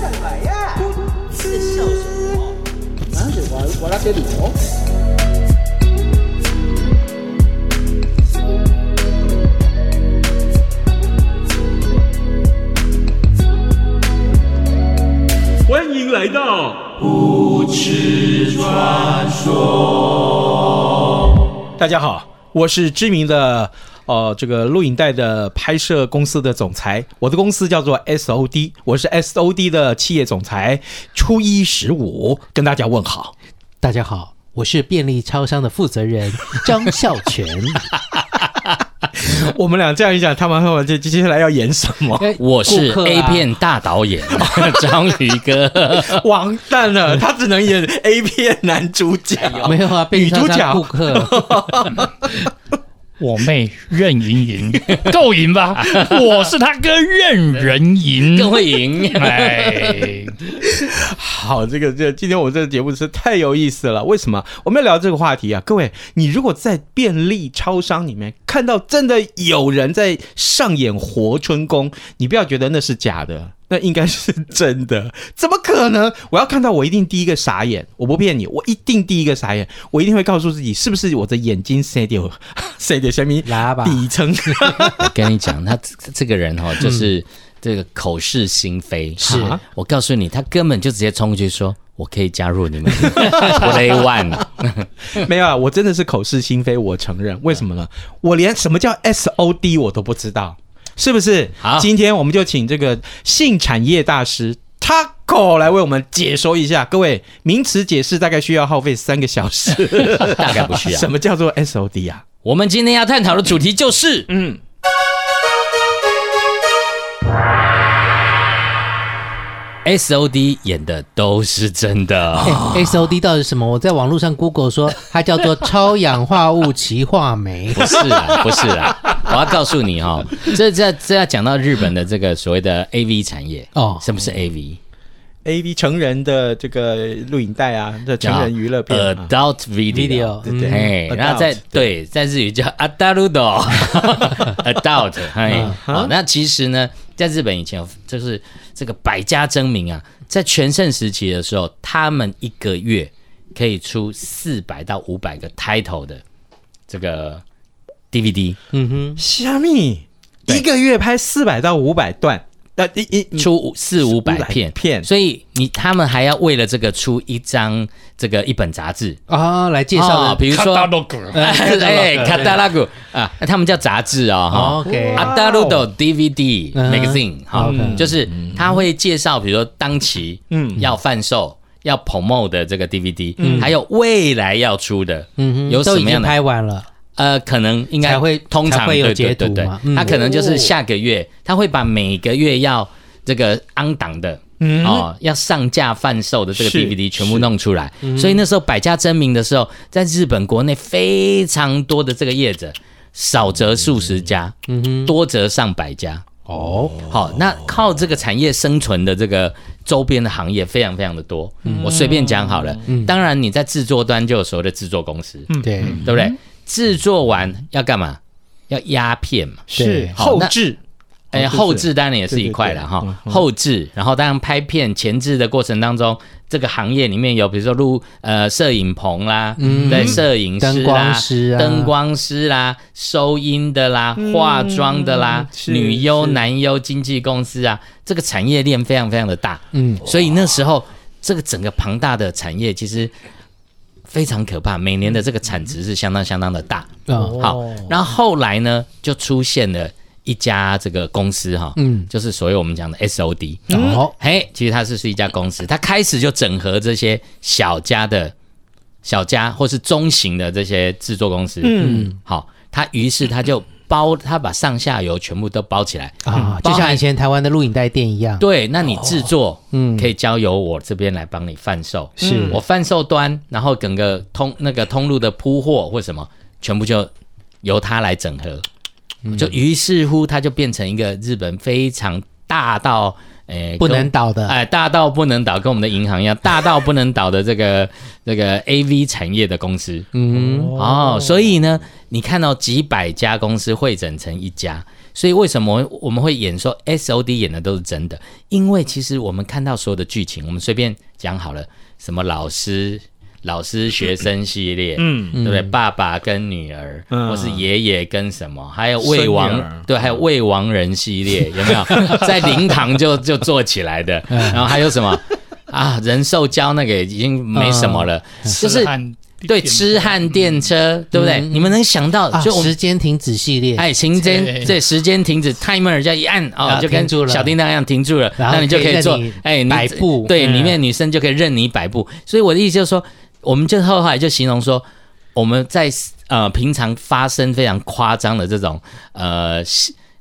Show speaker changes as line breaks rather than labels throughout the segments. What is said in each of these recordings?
你笑什么呀？你笑什么？
啊，我我那边里头。
欢迎来到不吃传说。
大家好，我是知名的呃这个录影带的拍摄公司的总裁，我的公司叫做 SOD，我是 SOD 的企业总裁，初一十五跟大家问好。
大家好，我是便利超商的负责人张孝全。
我们俩这样一讲，他们会接接下来要演什么？
我是 A 片大导演 章鱼哥，
完蛋了，他只能演 A 片男主角，
没有啊，女主角顾客。
我妹任盈盈 够赢吧？我是他哥任人赢，
更会赢。
哎，
好，这个这今天我这个节目是太有意思了。为什么我们要聊这个话题啊？各位，你如果在便利超商里面看到真的有人在上演活春宫，你不要觉得那是假的。那应该是 真的，怎么可能？我要看到我一定第一个傻眼，我不骗你，我一定第一个傻眼，我一定会告诉自己，是不是我的眼睛塞掉 塞掉什么底层？
我跟你讲，他这个人哈，就是这个口是心非。是我告诉你，他根本就直接冲过去说：“我可以加入你们 Play One。”
没有啊，我真的是口是心非，我承认。为什么呢？我连什么叫 SOD 我都不知道。是不是？好，今天我们就请这个性产业大师 Taco 来为我们解说一下。各位，名词解释大概需要耗费三个小时，
大概不需要。
什么叫做 SOD 啊？
我们今天要探讨的主题就是，嗯。S O D 演的都是真的。
欸、S O D 到底是什么？我在网络上 Google 说，它叫做 超氧化物歧化酶。
不是啊，不是啊，我要告诉你哈、哦，这这这要讲到日本的这个所谓的 A V 产业哦。什么是 A V？A
V 成人的这个录影带啊，这成人娱乐片
，Adult Video，对对。哎，然后在对，在日语叫 Adult，Adult，哎，好，那其实呢，在日本以前就是。这个百家争鸣啊，在全盛时期的时候，他们一个月可以出四百到五百个 title 的这个 DVD。嗯哼，
虾米？一个月拍四百到五百段，呃，一一
出五四五百片。片，所以你他们还要为了这个出一张这个一本杂志。
啊来介绍的，
比如说 哎，卡达拉古啊，他们叫杂志哦，哈，OK，阿达鲁多 DVD magazine，好，就是他会介绍，比如说当期嗯。要贩售要 promote 的这个 DVD，嗯。还有未来要出的，嗯有什么样的？
拍完了。
呃，可能应该会通常会有截图嘛？他可能就是下个月，他会把每个月要这个 on 档的，哦，要上架贩售的这个 DVD 全部弄出来。所以那时候百家争鸣的时候，在日本国内非常多的这个业者，少则数十家，多则上百家。哦，好，那靠这个产业生存的这个周边的行业非常非常的多。我随便讲好了，当然你在制作端就有所谓的制作公司，对，对不对？制作完要干嘛？要压片嘛？
是后置，
哎，后制当然也是一块了哈。后制，然后当然拍片前置的过程当中，这个行业里面有比如说录呃摄影棚啦，对，摄影师啦，灯光师啦，收音的啦，化妆的啦，女优男优经纪公司啊，这个产业链非常非常的大。嗯，所以那时候这个整个庞大的产业其实。非常可怕，每年的这个产值是相当相当的大。嗯，好，然后后来呢，就出现了一家这个公司哈，嗯，就是所谓我们讲的 SOD。哦，嘿，其实它是是一家公司，它开始就整合这些小家的、小家或是中型的这些制作公司。嗯，好，它于是它就包，他把上下游全部都包起来。
啊，就像以前台湾的录影带店一样。
对，那你制作，
嗯。
可以交由我这边来帮你贩售，
是。
我贩售端，然后整个通那个通路的铺货或什么，全部就由他来整合，就于是乎，它就变成一个日本非常大到。诶，
不能倒的，
哎，大到不能倒，跟我们的银行一样，大到不能倒的这个这个 AV 产业的公司，
嗯，
哦，所以呢，你看到几百家公司汇整成一家，所以为什么我们会演说 SOD 演的都是真的？因为其实我们看到所有的剧情，我们随便讲好了，什么老师。老师学生系列，嗯，对不对？爸爸跟女儿，嗯、或是爷爷跟什么，还有未亡，对，还有未亡人系列，有没有？在灵堂就就做起来的，然后还有什么？啊？人兽交那个已经没什么了，嗯、就是对痴汉电车，对不对？嗯、你们能想到就
时间停止系列，
哎，时间对。时间停止，timer 叫一按哦，就跟小叮当一样停住了，那你就可以做哎
摆布，
对，里面女生就可以任你摆布。所以我的意思就是说。我们就后来就形容说，我们在呃平常发生非常夸张的这种呃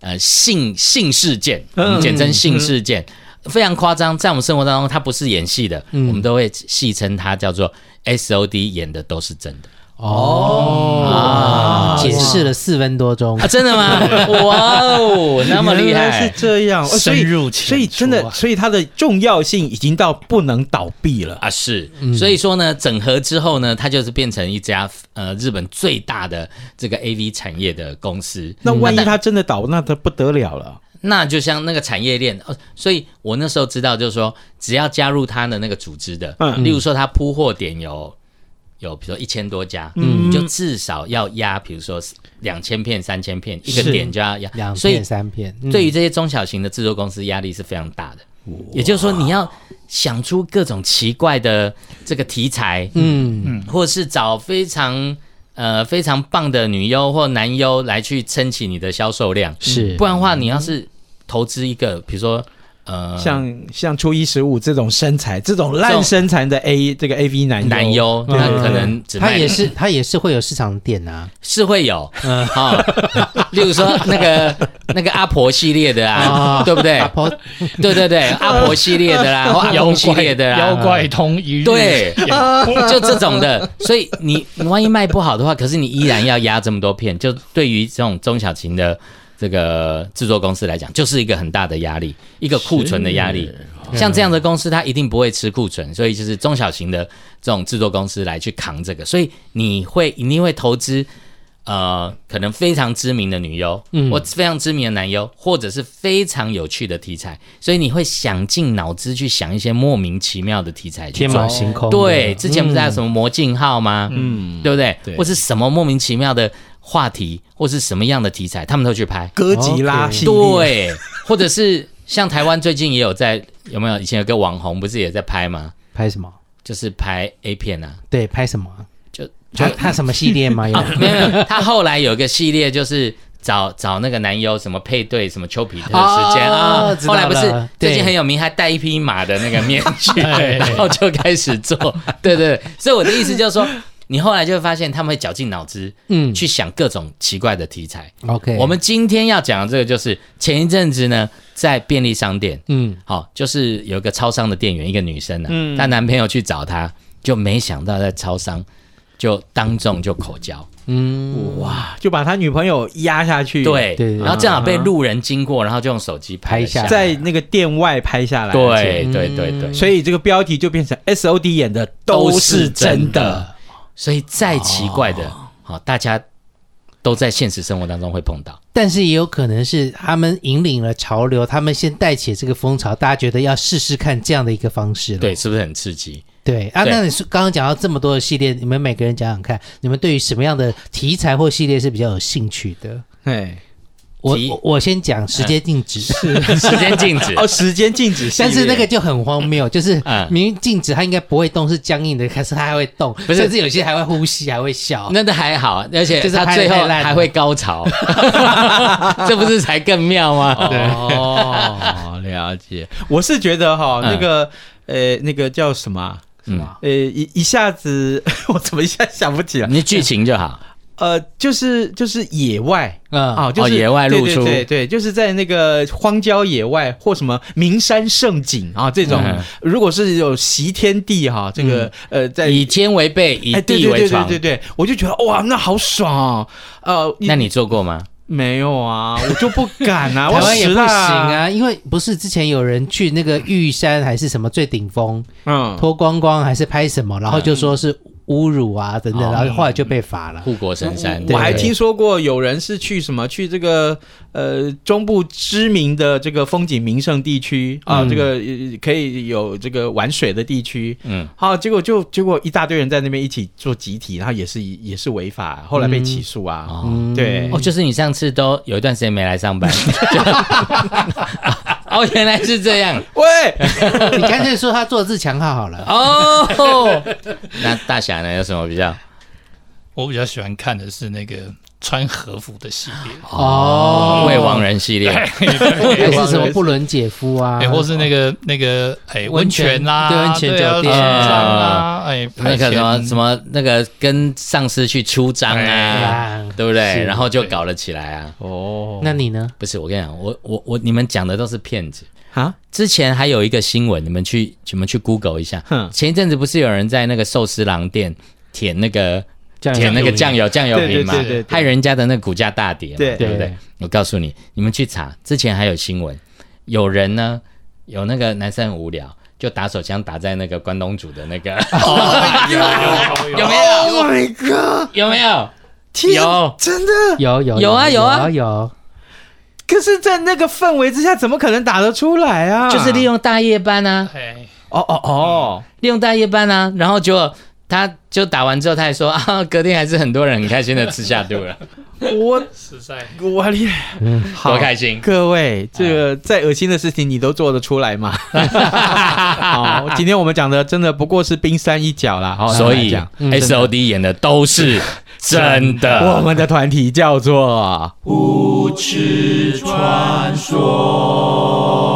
呃性性事件，我们简称性事件，非常夸张，在我们生活当中它不是演戏的，我们都会戏称它叫做 SOD 演的都是真的。
哦，解释了四分多钟
啊！真的吗？哇哦，那么厉害，
是这样，
深入
所以真的，所以它的重要性已经到不能倒闭了
啊！是，所以说呢，整合之后呢，它就是变成一家呃日本最大的这个 AV 产业的公司。
那万一它真的倒，那它不得了了。
那就像那个产业链，哦，所以我那时候知道，就是说，只要加入它的那个组织的，嗯，例如说它铺货点有。有，比如说一千多家，嗯，你就至少要压，比如说两千片、三千片，一个点就要压
两片、三片。
对于这些中小型的制作公司，压力是非常大的。也就是说，你要想出各种奇怪的这个题材，嗯嗯，或者是找非常呃非常棒的女优或男优来去撑起你的销售量，
是。
不然的话，你要是投资一个，比如说。呃，
像像初一十五这种身材，这种烂身材的 A 这个 A V 男
男优，他可能
他也是他也是会有市场点啊，
是会有，嗯，好，例如说那个那个阿婆系列的啊，对不对？阿婆，对对对，阿婆系列的啦，或阿公系列的啦，
妖怪通一日，
对，就这种的。所以你你万一卖不好的话，可是你依然要压这么多片，就对于这种中小型的。这个制作公司来讲，就是一个很大的压力，一个库存的压力。像这样的公司，它一定不会吃库存，所以就是中小型的这种制作公司来去扛这个。所以你会一定会投资，呃，可能非常知名的女优，嗯，或非常知名的男优，或者是非常有趣的题材。所以你会想尽脑汁去想一些莫名其妙的题材，
天马行空。
对，之前不是还有什么魔镜号吗？嗯，对不对？对，或是什么莫名其妙的。话题或是什么样的题材，他们都去拍
哥吉拉系列，
对，或者是像台湾最近也有在有没有？以前有个网红不是也在拍吗？
拍什么？
就是拍 A 片啊。
对，拍什么？
就
就他什么系列吗？有、
啊、没有他后来有一个系列，就是找找那个男优什么配对什么丘比特时间啊。哦、后来不是最近很有名，还戴一匹马的那个面具，然后就开始做。对，对对，所以我的意思就是说。你后来就会发现，他们会绞尽脑汁，嗯，去想各种奇怪的题材。
OK，
我们今天要讲的这个，就是前一阵子呢，在便利商店，嗯，好，就是有一个超商的店员，一个女生呢，嗯，她男朋友去找她，就没想到在超商就当众就口交，
嗯，哇，就把他女朋友压下去，
对，然后正好被路人经过，然后就用手机拍下来，
在那个店外拍下来，
对对对对，
所以这个标题就变成 SOD 演的都是真的。
所以再奇怪的，好、哦，大家都在现实生活当中会碰到，
但是也有可能是他们引领了潮流，他们先带起这个风潮，大家觉得要试试看这样的一个方式，
对，是不是很刺激？
对啊，那你说刚刚讲到这么多的系列，你们每个人讲讲看，你们对于什么样的题材或系列是比较有兴趣的？
对。
我我先讲时间静止，
是 时间静止。
哦，时间静止，
但是那个就很荒谬，就是明明静止，它应该不会动，是僵硬的，可是它还会动，甚至有些还会呼吸，还会笑，
那都还好，而且就是它最后还会高潮，这不是才更妙吗？
哦，了解。我是觉得哈，那个呃，那个叫什么什么？呃，一一下子 我怎么一下想不起来？
你剧情就好。
呃，就是就是野外，嗯啊，就是
野外露出，
对对，就是在那个荒郊野外或什么名山胜景啊这种，如果是有袭天地哈，这个呃，在
以天为被，以地为床，
对对对，我就觉得哇，那好爽啊！呃，
那你做过吗？
没有啊，我就不敢啊，
台湾也不行啊，因为不是之前有人去那个玉山还是什么最顶峰，嗯，脱光光还是拍什么，然后就说是。侮辱啊等等，然后后来就被罚了。
护国神山，
我还听说过有人是去什么去这个呃中部知名的这个风景名胜地区啊，这个可以有这个玩水的地区，嗯，好，结果就结果一大堆人在那边一起做集体，然后也是也是违法，后来被起诉啊。对，
哦，就是你上次都有一段时间没来上班。哦，原来是这样。
喂，
你干脆说他做自强号好了。
哦，那大侠呢？有什么比较？
我比较喜欢看的是那个穿和服的系列
哦，未亡人系列，还
是什么不伦姐夫啊？
或是那个那个哎温泉啦，
对温泉酒店啊，
哎那个什么什么那个跟上司去出张啊，对不对？然后就搞了起来啊。
哦，那你呢？
不是，我跟你讲，我我我你们讲的都是骗子啊！之前还有一个新闻，你们去你们去 Google 一下。前一阵子不是有人在那个寿司郎店舔那个。舔那个酱油酱油瓶嘛，害人家的那个股价大跌嘛，对不对？我告诉你，你们去查，之前还有新闻，有人呢，有那个男生很无聊，就打手枪打在那个关东煮的那个，有没有
？Oh my god！
有没有？
有，真的
有有
有啊有啊
有。
可是，在那个氛围之下，怎么可能打得出来啊？
就是利用大夜班啊！
哦哦哦，
利用大夜班啊，然后就。他就打完之后，他还说 啊，隔天还是很多人很开心的吃下肚了。
我实在，我厉害，嗯，
多开心！
各位，这个再恶心的事情你都做得出来吗？好，今天我们讲的真的不过是冰山一角啦。好，
所以 S O D 演的都是真的。
我们的团体叫做无耻传说。